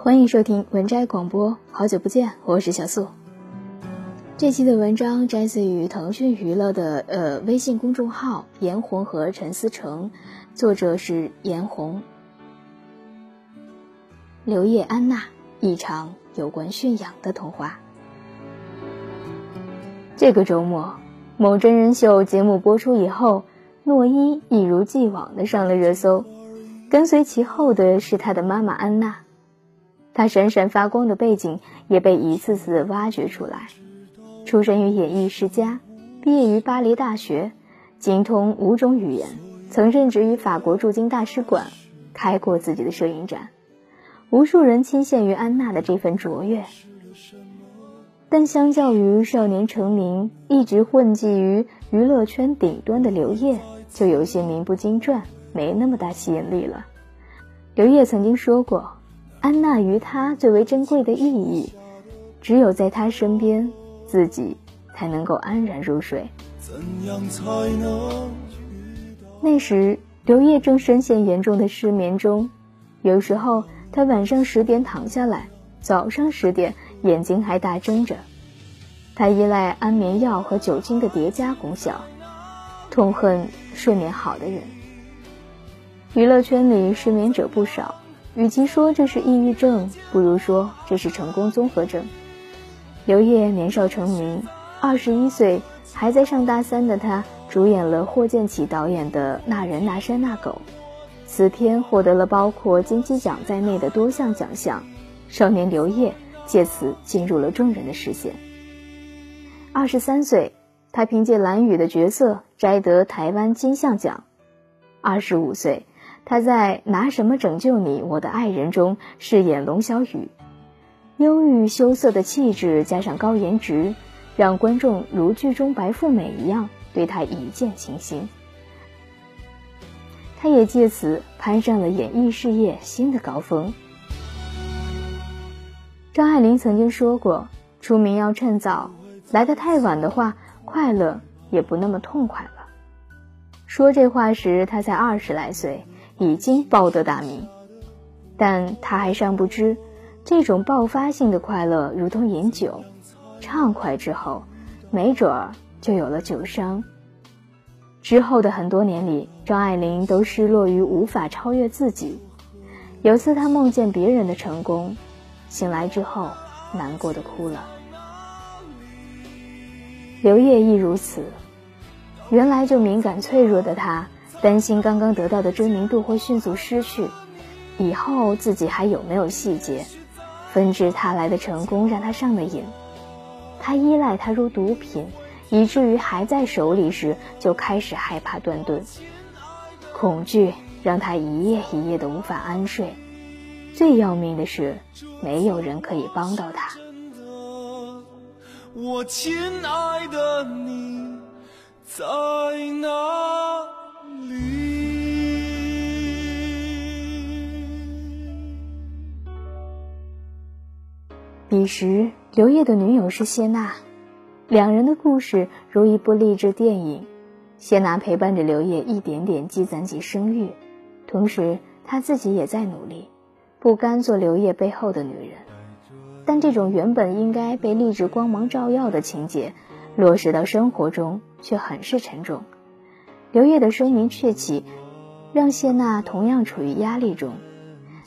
欢迎收听文摘广播，好久不见，我是小素。这期的文章摘自于腾讯娱乐的呃微信公众号“颜红和陈思成”，作者是颜红。刘烨安娜一场有关驯养的童话。这个周末，某真人秀节目播出以后，诺伊一如既往的上了热搜，跟随其后的是他的妈妈安娜。他闪闪发光的背景也被一次次挖掘出来。出身于演艺世家，毕业于巴黎大学，精通五种语言，曾任职于法国驻京大使馆，开过自己的摄影展。无数人倾羡于安娜的这份卓越。但相较于少年成名、一直混迹于娱乐圈顶端的刘烨，就有些名不经传，没那么大吸引力了。刘烨曾经说过。安娜于他最为珍贵的意义，只有在他身边，自己才能够安然入睡。那时，刘烨正深陷严重的失眠中，有时候他晚上十点躺下来，早上十点眼睛还大睁着。他依赖安眠药和酒精的叠加功效，痛恨睡眠好的人。娱乐圈里失眠者不少。与其说这是抑郁症，不如说这是成功综合症。刘烨年少成名，二十一岁还在上大三的他，主演了霍建起导演的《那人那山那狗》，此片获得了包括金鸡奖在内的多项奖项，少年刘烨借此进入了众人的视线。二十三岁，他凭借蓝宇的角色摘得台湾金像奖。二十五岁。他在《拿什么拯救你，我的爱人》中饰演龙小雨，忧郁羞涩的气质加上高颜值，让观众如剧中白富美一样对他一见倾心。他也借此攀上了演艺事业新的高峰。张爱玲曾经说过：“出名要趁早，来得太晚的话，快乐也不那么痛快了。”说这话时，他才二十来岁。已经报得大名，但他还尚不知，这种爆发性的快乐如同饮酒，畅快之后，没准儿就有了酒伤。之后的很多年里，张爱玲都失落于无法超越自己。有次她梦见别人的成功，醒来之后难过的哭了。刘烨亦如此，原来就敏感脆弱的他。担心刚刚得到的知名度会迅速失去，以后自己还有没有细节？纷至沓来的成功让他上了瘾，他依赖它如毒品，以至于还在手里时就开始害怕断顿。恐惧让他一夜一夜的无法安睡，最要命的是没有人可以帮到他。我亲爱的你在彼时，刘烨的女友是谢娜，两人的故事如一部励志电影。谢娜陪伴着刘烨一点点积攒起声誉，同时她自己也在努力，不甘做刘烨背后的女人。但这种原本应该被励志光芒照耀的情节，落实到生活中却很是沉重。刘烨的声名鹊起，让谢娜同样处于压力中，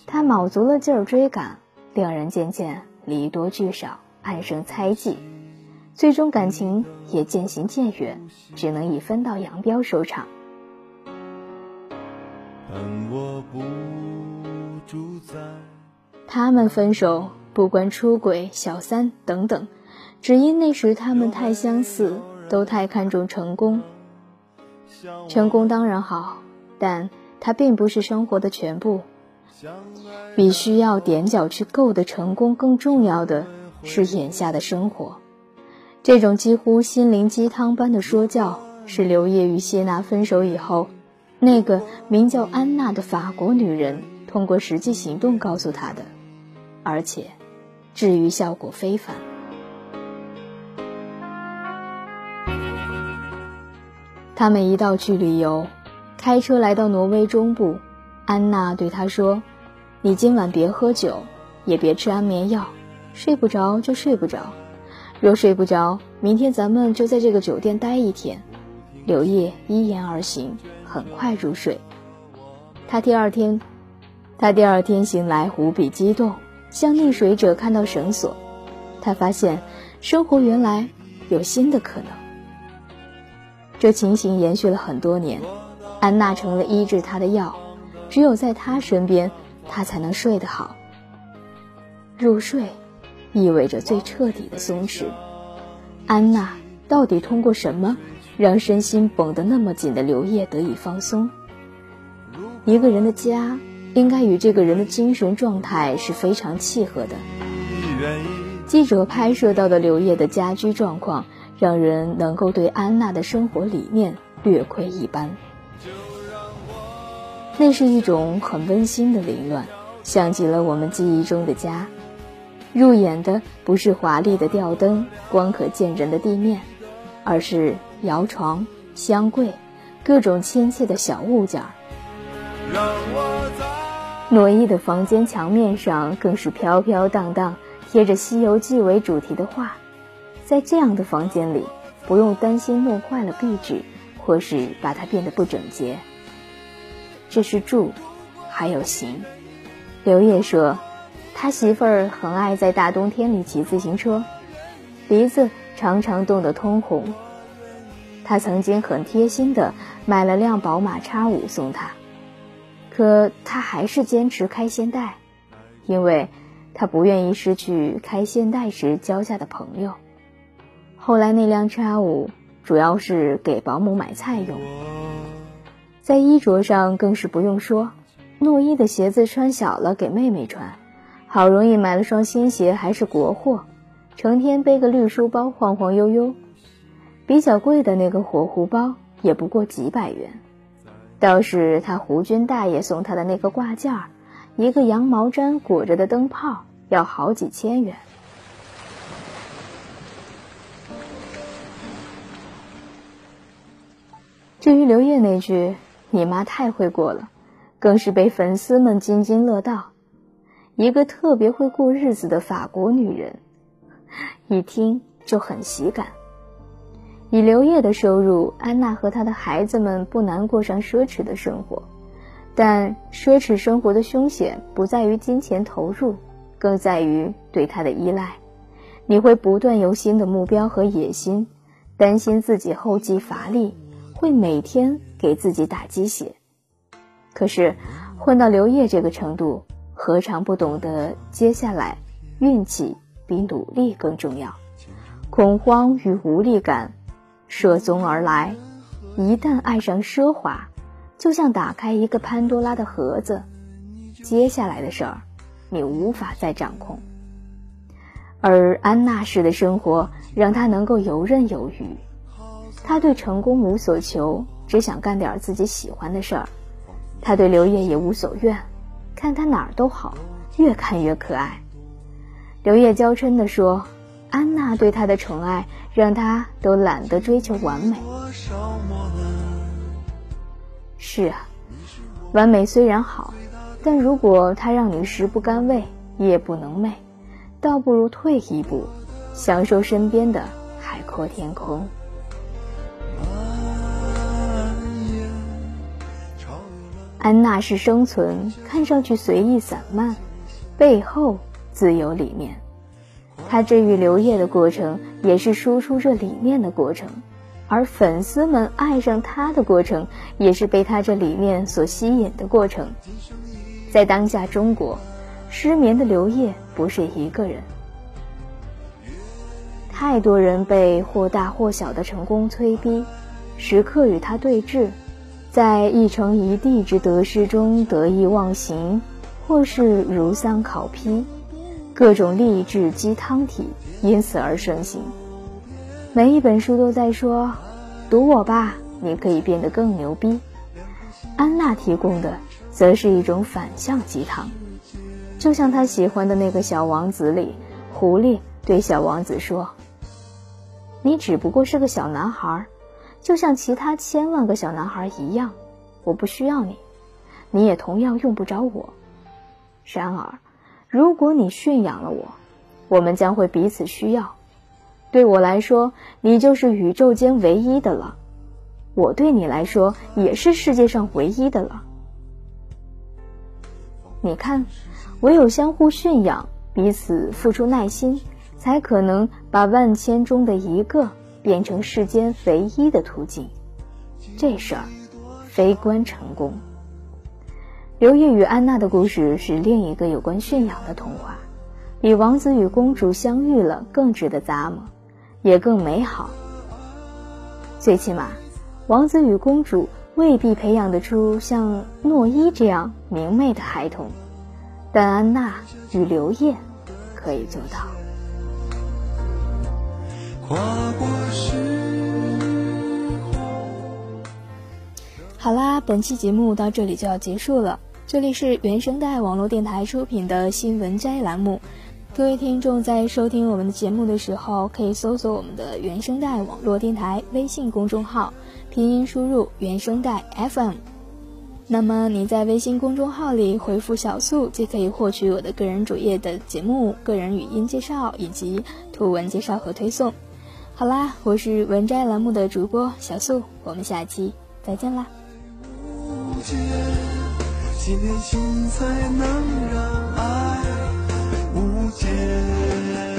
她卯足了劲儿追赶，两人渐渐。离多聚少，暗生猜忌，最终感情也渐行渐远，只能以分道扬镳收场。他们分手，不管出轨、小三等等，只因那时他们太相似，都太看重成功。成功当然好，但它并不是生活的全部。比需要踮脚去够的成功，更重要的是眼下的生活。这种几乎心灵鸡汤般的说教，是刘烨与谢娜分手以后，那个名叫安娜的法国女人通过实际行动告诉他的，而且治愈效果非凡。他们一道去旅游，开车来到挪威中部，安娜对他说。你今晚别喝酒，也别吃安眠药，睡不着就睡不着。若睡不着，明天咱们就在这个酒店待一天。刘烨依言而行，很快入睡。他第二天，他第二天醒来无比激动，像溺水者看到绳索。他发现生活原来有新的可能。这情形延续了很多年，安娜成了医治他的药，只有在他身边，他才能睡得好。入睡。意味着最彻底的松弛。安娜到底通过什么让身心绷得那么紧的刘烨得以放松？一个人的家应该与这个人的精神状态是非常契合的。记者拍摄到的刘烨的家居状况，让人能够对安娜的生活理念略窥一斑。那是一种很温馨的凌乱，像极了我们记忆中的家。入眼的不是华丽的吊灯、光可见人的地面，而是摇床、箱柜，各种亲切的小物件儿。诺伊的房间墙面上更是飘飘荡荡贴着《西游记》为主题的画，在这样的房间里，不用担心弄坏了壁纸，或是把它变得不整洁。这是住，还有行。刘烨说。他媳妇儿很爱在大冬天里骑自行车，鼻子常常冻得通红。他曾经很贴心的买了辆宝马 X 五送她，可他还是坚持开现代，因为他不愿意失去开现代时交下的朋友。后来那辆 X 五主要是给保姆买菜用，在衣着上更是不用说，诺伊的鞋子穿小了给妹妹穿。好容易买了双新鞋，还是国货，成天背个绿书包晃晃悠悠。比较贵的那个火狐包也不过几百元，倒是他胡军大爷送他的那个挂件儿，一个羊毛毡裹着的灯泡要好几千元。至于刘烨那句“你妈太会过了”，更是被粉丝们津津乐道。一个特别会过日子的法国女人，一听就很喜感。以刘烨的收入，安娜和她的孩子们不难过上奢侈的生活。但奢侈生活的凶险不在于金钱投入，更在于对他的依赖。你会不断有新的目标和野心，担心自己后继乏力，会每天给自己打鸡血。可是混到刘烨这个程度。何尝不懂得，接下来运气比努力更重要。恐慌与无力感涉踪而来，一旦爱上奢华，就像打开一个潘多拉的盒子，接下来的事儿你无法再掌控。而安娜式的生活让她能够游刃有余，他对成功无所求，只想干点自己喜欢的事儿。他对刘烨也无所愿。看他哪儿都好，越看越可爱。刘烨娇嗔地说：“安娜对他的宠爱，让他都懒得追求完美。”是啊，完美虽然好，但如果他让你食不甘味、夜不能寐，倒不如退一步，享受身边的海阔天空。安娜是生存，看上去随意散漫，背后自有理念。她治愈刘烨的过程，也是输出这理念的过程；而粉丝们爱上她的过程，也是被她这理念所吸引的过程。在当下中国，失眠的刘烨不是一个人，太多人被或大或小的成功催逼，时刻与他对峙。在一城一地之得失中得意忘形，或是如丧考妣，各种励志鸡汤体因此而盛行。每一本书都在说：“读我吧，你可以变得更牛逼。”安娜提供的则是一种反向鸡汤，就像他喜欢的那个小王子里，狐狸对小王子说：“你只不过是个小男孩。”就像其他千万个小男孩一样，我不需要你，你也同样用不着我。然而，如果你驯养了我，我们将会彼此需要。对我来说，你就是宇宙间唯一的了；我对你来说，也是世界上唯一的了。你看，唯有相互驯养，彼此付出耐心，才可能把万千中的一个变成世间唯一的途径。这事儿，非关成功。刘烨与安娜的故事是另一个有关驯养的童话，比王子与公主相遇了更值得咂摸，也更美好。最起码，王子与公主未必培养得出像诺伊这样明媚的孩童，但安娜与刘烨可以做到。好啦，本期节目到这里就要结束了。这里是原声带网络电台出品的新闻摘栏目，各位听众在收听我们的节目的时候，可以搜索我们的原声带网络电台微信公众号，拼音输入原声带 FM。那么你在微信公众号里回复“小素”，就可以获取我的个人主页的节目、个人语音介绍以及图文介绍和推送。好啦，我是文摘栏目的主播小素，我们下期再见啦。几年心才能让爱无间。